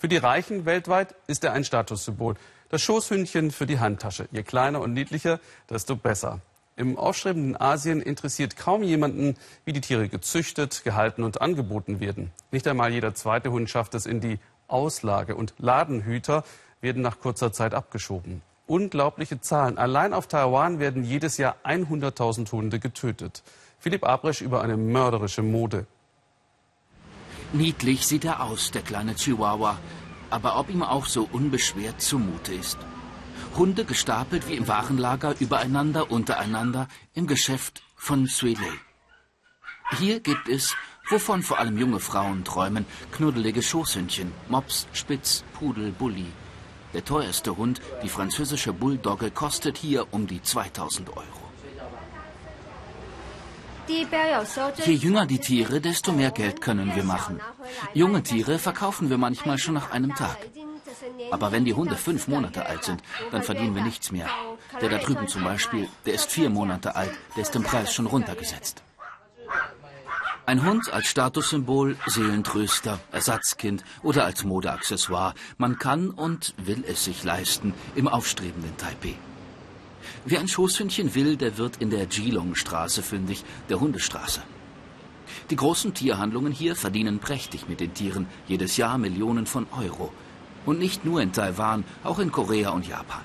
Für die Reichen weltweit ist er ein Statussymbol. Das Schoßhündchen für die Handtasche. Je kleiner und niedlicher, desto besser. Im aufstrebenden Asien interessiert kaum jemanden, wie die Tiere gezüchtet, gehalten und angeboten werden. Nicht einmal jeder zweite Hund schafft es in die Auslage und Ladenhüter werden nach kurzer Zeit abgeschoben. Unglaubliche Zahlen. Allein auf Taiwan werden jedes Jahr 100.000 Hunde getötet. Philipp Abresch über eine mörderische Mode. Niedlich sieht er aus, der kleine Chihuahua. Aber ob ihm auch so unbeschwert zumute ist. Hunde gestapelt wie im Warenlager, übereinander, untereinander, im Geschäft von Suilei. Hier gibt es, wovon vor allem junge Frauen träumen, knuddelige Schoßhündchen, Mops, Spitz, Pudel, Bulli. Der teuerste Hund, die französische Bulldogge, kostet hier um die 2000 Euro. Je jünger die Tiere, desto mehr Geld können wir machen. Junge Tiere verkaufen wir manchmal schon nach einem Tag. Aber wenn die Hunde fünf Monate alt sind, dann verdienen wir nichts mehr. Der da drüben zum Beispiel, der ist vier Monate alt, der ist im Preis schon runtergesetzt. Ein Hund als Statussymbol, Seelentröster, Ersatzkind oder als Modeaccessoire. Man kann und will es sich leisten im aufstrebenden Taipei. Wer ein Schoßhündchen will, der wird in der Geelong-Straße fündig, der Hundestraße. Die großen Tierhandlungen hier verdienen prächtig mit den Tieren, jedes Jahr Millionen von Euro. Und nicht nur in Taiwan, auch in Korea und Japan.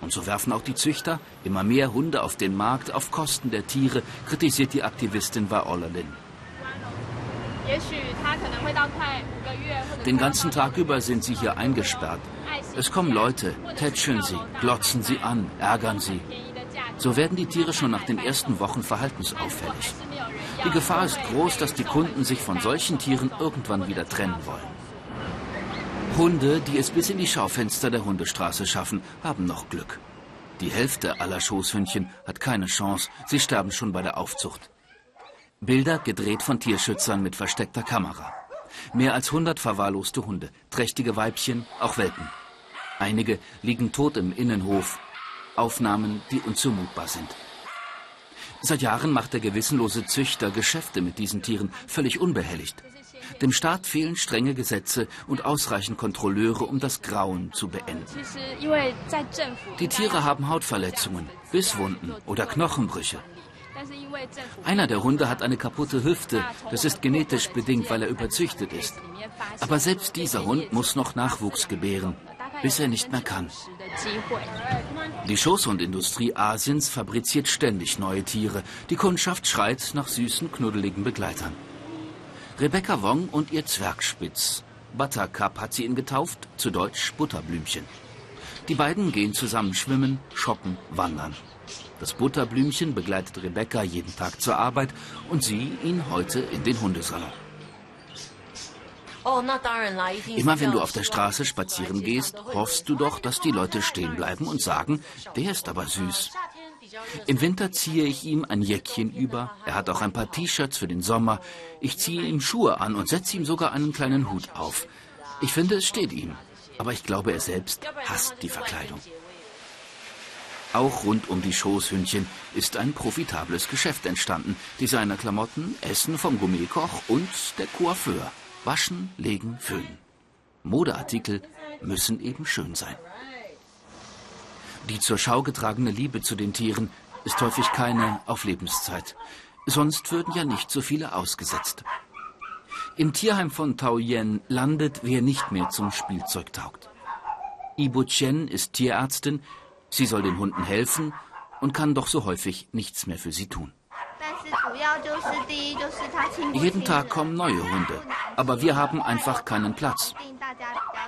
Und so werfen auch die Züchter immer mehr Hunde auf den Markt auf Kosten der Tiere, kritisiert die Aktivistin Vaola Lin. Den ganzen Tag über sind sie hier eingesperrt. Es kommen Leute, tätscheln sie, glotzen sie an, ärgern sie. So werden die Tiere schon nach den ersten Wochen verhaltensauffällig. Die Gefahr ist groß, dass die Kunden sich von solchen Tieren irgendwann wieder trennen wollen. Hunde, die es bis in die Schaufenster der Hundestraße schaffen, haben noch Glück. Die Hälfte aller Schoßhündchen hat keine Chance, sie sterben schon bei der Aufzucht. Bilder gedreht von Tierschützern mit versteckter Kamera. Mehr als 100 verwahrloste Hunde, trächtige Weibchen, auch Welpen. Einige liegen tot im Innenhof. Aufnahmen, die unzumutbar sind. Seit Jahren macht der gewissenlose Züchter Geschäfte mit diesen Tieren völlig unbehelligt. Dem Staat fehlen strenge Gesetze und ausreichend Kontrolleure, um das Grauen zu beenden. Die Tiere haben Hautverletzungen, Bisswunden oder Knochenbrüche. Einer der Hunde hat eine kaputte Hüfte. Das ist genetisch bedingt, weil er überzüchtet ist. Aber selbst dieser Hund muss noch Nachwuchs gebären, bis er nicht mehr kann. Die Schoßhundindustrie Asiens fabriziert ständig neue Tiere. Die Kundschaft schreit nach süßen, knuddeligen Begleitern. Rebecca Wong und ihr Zwergspitz. Buttercup hat sie ihn getauft, zu Deutsch Butterblümchen. Die beiden gehen zusammen schwimmen, shoppen, wandern. Das Butterblümchen begleitet Rebecca jeden Tag zur Arbeit und sie ihn heute in den Hundesalon. Immer wenn du auf der Straße spazieren gehst, hoffst du doch, dass die Leute stehen bleiben und sagen, der ist aber süß. Im Winter ziehe ich ihm ein Jäckchen über. Er hat auch ein paar T-Shirts für den Sommer. Ich ziehe ihm Schuhe an und setze ihm sogar einen kleinen Hut auf. Ich finde, es steht ihm. Aber ich glaube, er selbst hasst die Verkleidung. Auch rund um die Schoßhündchen ist ein profitables Geschäft entstanden. Designerklamotten, Essen vom Gourmetkoch und der Coiffeur. Waschen, legen, föhnen. Modeartikel müssen eben schön sein. Die zur Schau getragene Liebe zu den Tieren ist häufig keine auf Lebenszeit. Sonst würden ja nicht so viele ausgesetzt. Im Tierheim von Taoyuan landet, wer nicht mehr zum Spielzeug taugt. Ibu Chen ist Tierärztin, sie soll den Hunden helfen und kann doch so häufig nichts mehr für sie tun. Jeden Tag kommen neue Hunde, aber wir haben einfach keinen Platz.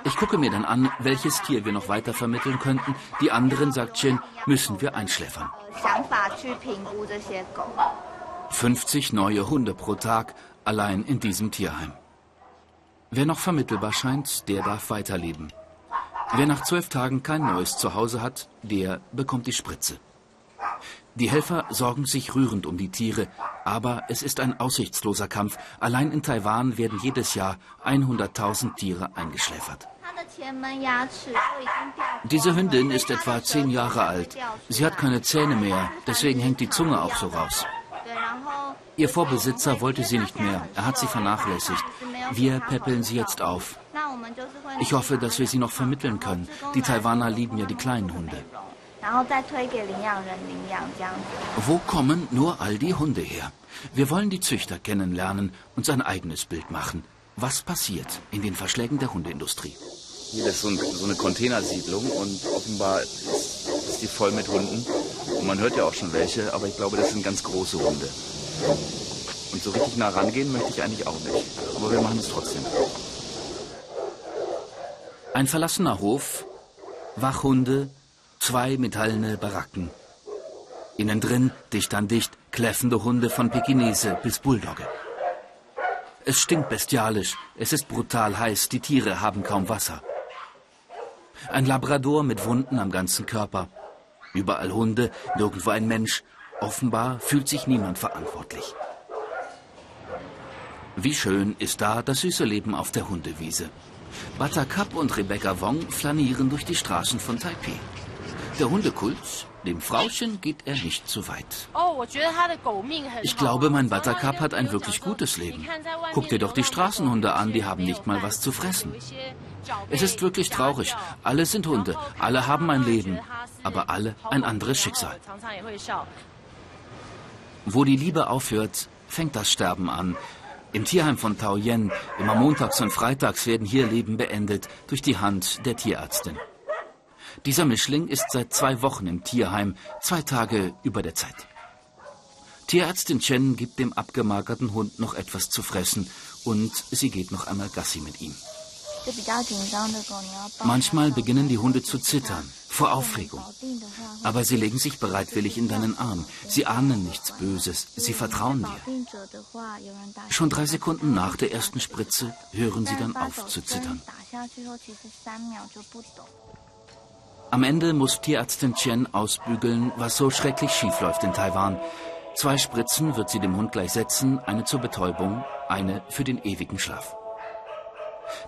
Ich gucke mir dann an, welches Tier wir noch weiter vermitteln könnten. Die anderen, sagt Chin, müssen wir einschläfern. 50 neue Hunde pro Tag, allein in diesem Tierheim. Wer noch vermittelbar scheint, der darf weiterleben. Wer nach zwölf Tagen kein neues Zuhause hat, der bekommt die Spritze. Die Helfer sorgen sich rührend um die Tiere, aber es ist ein aussichtsloser Kampf. Allein in Taiwan werden jedes Jahr 100.000 Tiere eingeschläfert. Diese Hündin ist etwa zehn Jahre alt. Sie hat keine Zähne mehr, deswegen hängt die Zunge auch so raus. Ihr Vorbesitzer wollte sie nicht mehr, er hat sie vernachlässigt. Wir peppeln sie jetzt auf. Ich hoffe, dass wir sie noch vermitteln können. Die Taiwaner lieben ja die kleinen Hunde. Wo kommen nur all die Hunde her? Wir wollen die Züchter kennenlernen und sein eigenes Bild machen. Was passiert in den Verschlägen der Hundeindustrie? Hier ist so, ein, so eine Containersiedlung und offenbar ist, ist die voll mit Hunden. Und man hört ja auch schon welche, aber ich glaube, das sind ganz große Hunde. Und so richtig nah rangehen möchte ich eigentlich auch nicht. Aber wir machen es trotzdem. Ein verlassener Hof, Wachhunde, zwei metallene Baracken. Innen drin, dicht an dicht, kläffende Hunde von Pekinese bis Bulldogge. Es stinkt bestialisch, es ist brutal heiß, die Tiere haben kaum Wasser. Ein Labrador mit Wunden am ganzen Körper. Überall Hunde, nirgendwo ein Mensch. Offenbar fühlt sich niemand verantwortlich. Wie schön ist da das süße Leben auf der Hundewiese. Buttercup und Rebecca Wong flanieren durch die Straßen von Taipei. Der Hundekult, dem Frauchen geht er nicht zu weit. Ich glaube, mein Buttercup hat ein wirklich gutes Leben. Guck dir doch die Straßenhunde an, die haben nicht mal was zu fressen. Es ist wirklich traurig. Alle sind Hunde, alle haben ein Leben, aber alle ein anderes Schicksal. Wo die Liebe aufhört, fängt das Sterben an. Im Tierheim von Taoyen, immer montags und freitags werden hier Leben beendet durch die Hand der Tierärztin. Dieser Mischling ist seit zwei Wochen im Tierheim, zwei Tage über der Zeit. Tierärztin Chen gibt dem abgemagerten Hund noch etwas zu fressen und sie geht noch einmal Gassi mit ihm. Manchmal beginnen die Hunde zu zittern, vor Aufregung. Aber sie legen sich bereitwillig in deinen Arm. Sie ahnen nichts Böses, sie vertrauen dir. Schon drei Sekunden nach der ersten Spritze hören sie dann auf zu zittern. Am Ende muss Tierärztin Chen ausbügeln, was so schrecklich schief läuft in Taiwan. Zwei Spritzen wird sie dem Hund gleich setzen, eine zur Betäubung, eine für den ewigen Schlaf.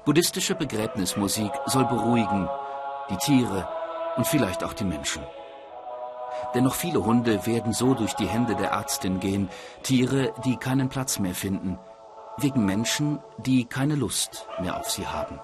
Buddhistische Begräbnismusik soll beruhigen, die Tiere und vielleicht auch die Menschen. Denn noch viele Hunde werden so durch die Hände der Ärztin gehen, Tiere, die keinen Platz mehr finden, wegen Menschen, die keine Lust mehr auf sie haben.